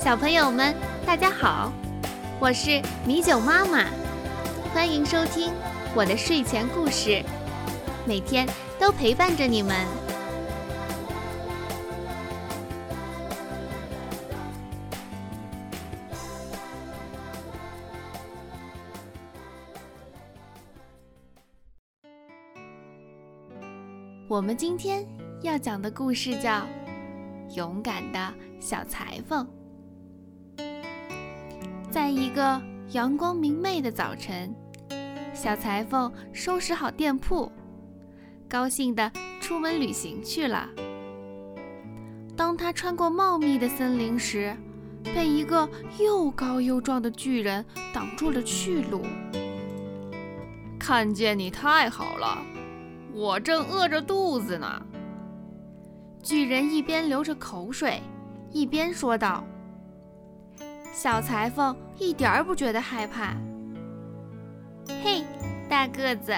小朋友们，大家好，我是米酒妈妈，欢迎收听我的睡前故事，每天都陪伴着你们。我们今天要讲的故事叫《勇敢的小裁缝》。在一个阳光明媚的早晨，小裁缝收拾好店铺，高兴地出门旅行去了。当他穿过茂密的森林时，被一个又高又壮的巨人挡住了去路。看见你太好了，我正饿着肚子呢。巨人一边流着口水，一边说道。小裁缝一点儿不觉得害怕。嘿，大个子，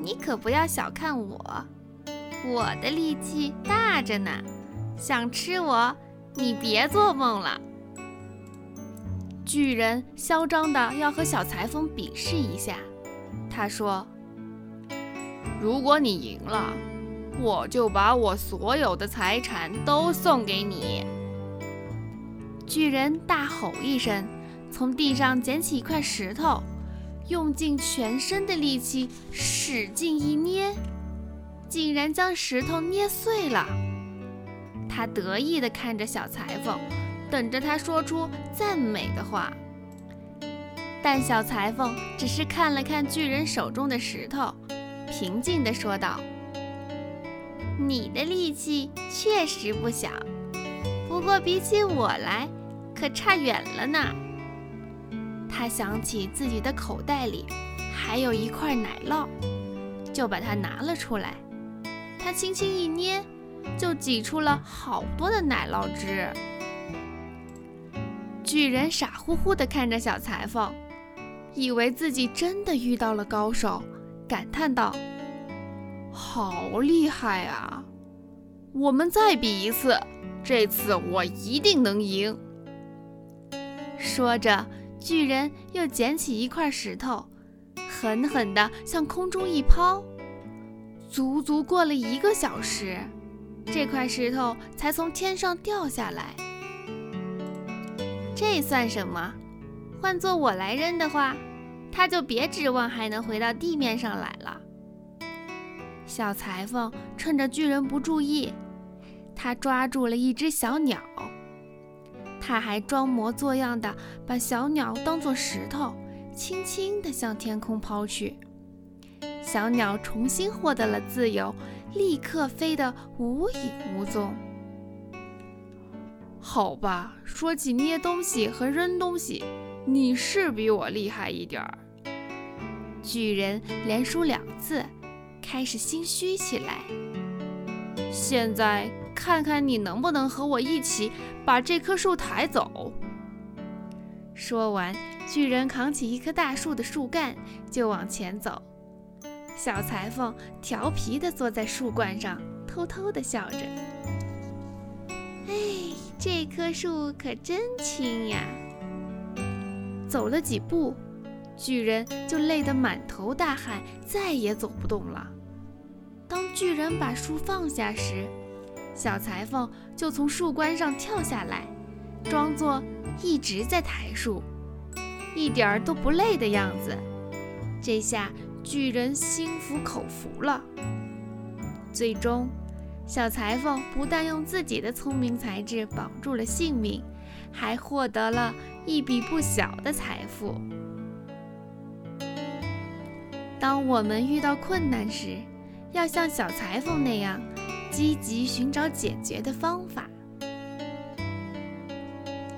你可不要小看我，我的力气大着呢。想吃我，你别做梦了。巨人嚣张的要和小裁缝比试一下。他说：“如果你赢了，我就把我所有的财产都送给你。”巨人大吼一声，从地上捡起一块石头，用尽全身的力气使劲一捏，竟然将石头捏碎了。他得意地看着小裁缝，等着他说出赞美的话。但小裁缝只是看了看巨人手中的石头，平静地说道：“你的力气确实不小，不过比起我来……”可差远了呢。他想起自己的口袋里还有一块奶酪，就把它拿了出来。他轻轻一捏，就挤出了好多的奶酪汁。巨人傻乎乎地看着小裁缝，以为自己真的遇到了高手，感叹道：“好厉害啊！我们再比一次，这次我一定能赢。”说着，巨人又捡起一块石头，狠狠地向空中一抛。足足过了一个小时，这块石头才从天上掉下来。这算什么？换做我来扔的话，他就别指望还能回到地面上来了。小裁缝趁着巨人不注意，他抓住了一只小鸟。他还装模作样的把小鸟当作石头，轻轻地向天空抛去。小鸟重新获得了自由，立刻飞得无影无踪。好吧，说起捏东西和扔东西，你是比我厉害一点儿。巨人连输两次，开始心虚起来。现在。看看你能不能和我一起把这棵树抬走。说完，巨人扛起一棵大树的树干就往前走。小裁缝调皮地坐在树冠上，偷偷地笑着。哎，这棵树可真轻呀！走了几步，巨人就累得满头大汗，再也走不动了。当巨人把树放下时，小裁缝就从树冠上跳下来，装作一直在抬树，一点儿都不累的样子。这下巨人心服口服了。最终，小裁缝不但用自己的聪明才智保住了性命，还获得了一笔不小的财富。当我们遇到困难时，要像小裁缝那样。积极寻找解决的方法。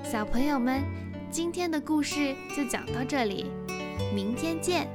小朋友们，今天的故事就讲到这里，明天见。